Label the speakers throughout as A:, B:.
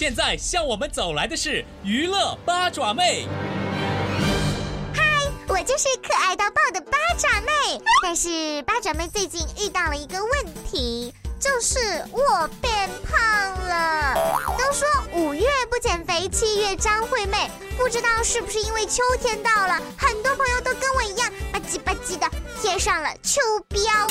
A: 现在向我们走来的是娱乐八爪妹。
B: 嗨我就是可爱到爆的八爪妹，但是八爪妹最近遇到了一个问题，就是我变胖了。都说五月减肥，七月张惠妹，不知道是不是因为秋天到了，很多朋友都跟我一样吧唧吧唧的贴上了秋膘。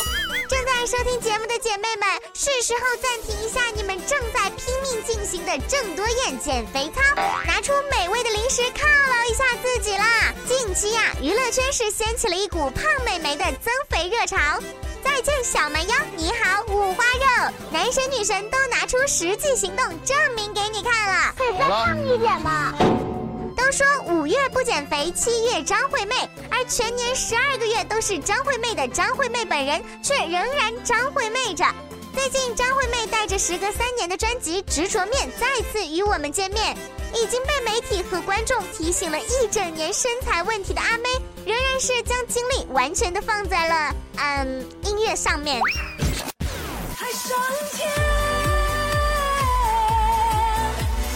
B: 正在收听节目的姐妹们，是时候暂停一下你们正在拼命进行的郑多燕减肥操，拿出美味的零食犒劳一下自己啦！近期呀，娱乐圈是掀起了一股胖美眉的增肥热潮。再见小蛮腰，你好五花肉，男神女神都拿出实际行动证明给你看了。
C: 可以再胖一点吗？
B: 都说五月不减肥，七月张惠妹，而全年十二个月都是张惠妹的张惠妹本人，却仍然张惠妹着。最近张惠妹带着时隔三年的专辑《执着面》再次与我们见面，已经被媒体和观众提醒了一整年身材问题的阿妹，仍然是将精力完全的放在了嗯音乐上面。
D: 海上天。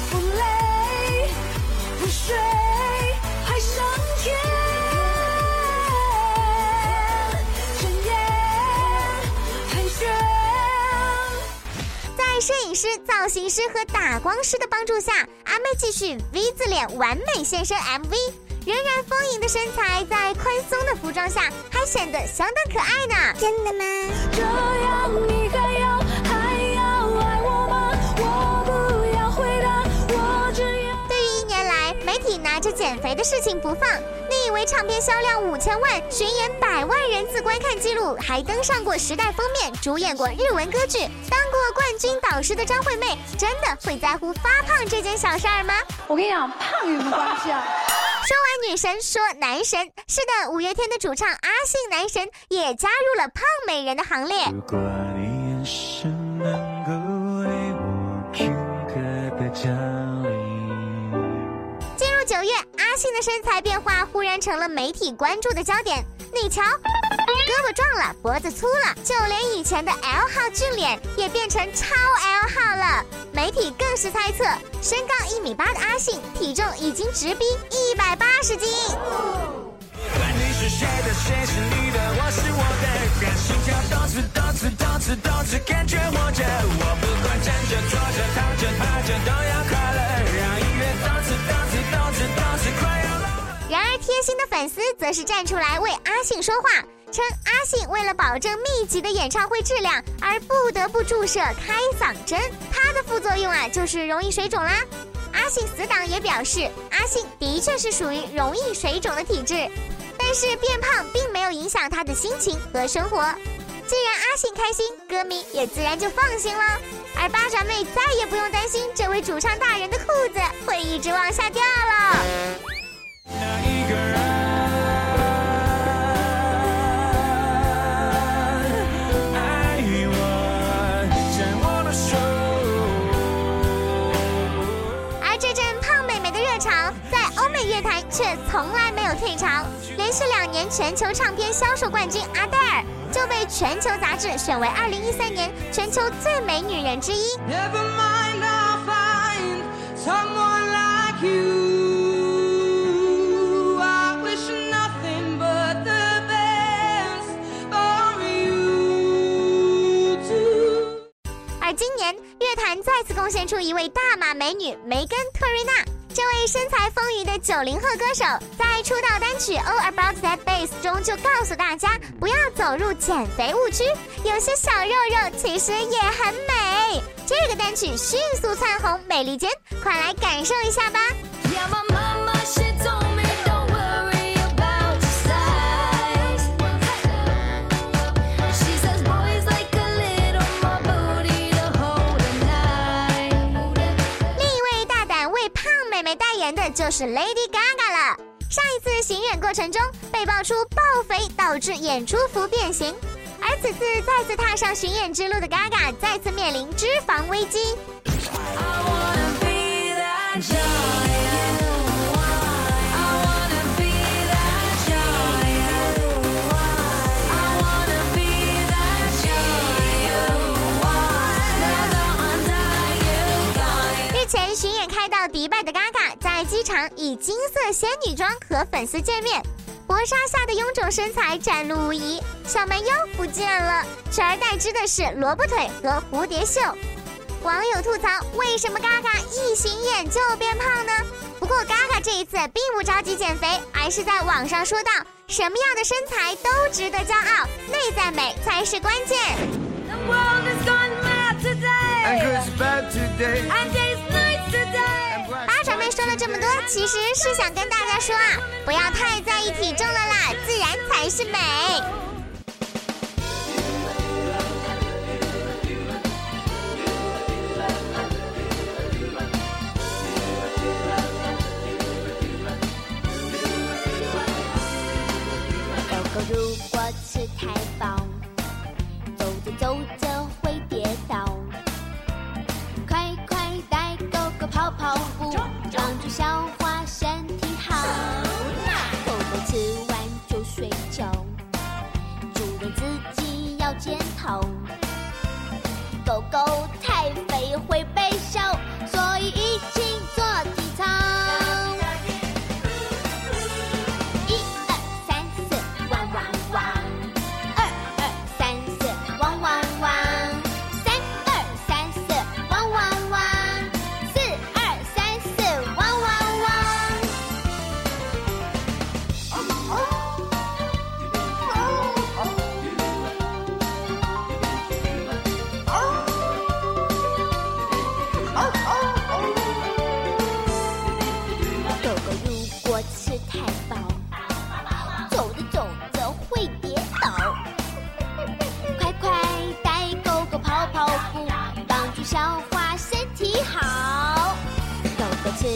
D: 不累不睡，
B: 造型师和打光师的帮助下，阿妹继续 V 字脸完美现身 MV，仍然丰盈的身材在宽松的服装下还显得相当可爱呢。真的吗？
D: 这样你还要还要爱我吗？我不要回答，我只要。
B: 对于一年来媒体拿着减肥的事情不放，你以为唱片销量五千万、巡演百万人次观看记录，还登上过《时代》封面，主演过日文歌剧，当过冠军导师的张惠妹，真的会在乎发胖这件小事儿吗？
C: 我跟你讲，胖有什么关系啊？
B: 说完女神，说男神。是的，五月天的主唱阿信男神也加入了胖美人的行列。
E: 如果你眼神能够为我片刻的降临。
B: 进入九月，阿信的身材变化忽然成了媒体关注的焦点。你瞧，胳膊壮了，脖子粗了，就连以前的 L 号俊脸也变成超 L 号了。媒体更是猜测，身高一米八的阿信，体重已经直逼一百八十斤。然而，贴心的粉丝则是站出来为阿信说话，称阿信为了保证密集的演唱会质量，而不得不注射开嗓针，它的副作用啊就是容易水肿啦。阿信死党也表示，阿信的确是属于容易水肿的体质，但是变胖并没有影响他的心情和生活。既然阿信开心，歌迷也自然就放心了。而八爪妹再也不用担心这位主唱大人的裤子会一直往下掉乐坛却从来没有退潮。连续两年全球唱片销售冠军阿黛尔就被全球杂志选为2013年全球最美女人之一。
D: Never mind, I'll find someone like you. I wish nothing but the best for you too.
B: 而今年乐坛再次贡献出一位大码美女梅根特瑞娜。这位身材丰腴的九零后歌手，在出道单曲《All About That Bass》中就告诉大家不要走入减肥误区，有些小肉肉其实也很美。这个单曲迅速窜红美利坚，快来感受一下吧！是 Lady Gaga 了。上一次巡演过程中被爆出爆肥导致演出服变形，而此次再次踏上巡演之路的 Gaga 再次面临脂肪危机。
D: I wanna be that
B: 场以金色仙女装和粉丝见面，薄纱下的臃肿身材展露无遗，小蛮腰不见了，取而代之的是萝卜腿和蝴蝶袖。网友吐槽：为什么 Gaga 一巡演就变胖呢？不过 Gaga 这一次并不着急减肥，而是在网上说道：什么样的身材都值得骄傲，内在美才是关键。
D: The world has gone mad today.
B: 这么多，其实是想跟大家说啊，不要太在意体重了啦，自然才是美。
C: 会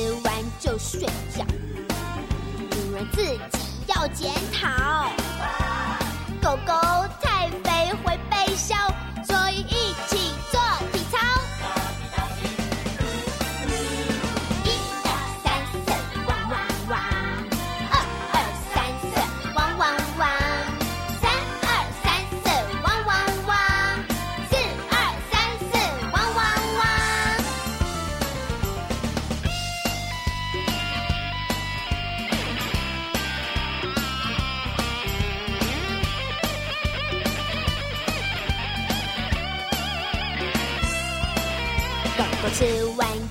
C: 吃完就睡觉，主人自己要检讨。狗狗狗狗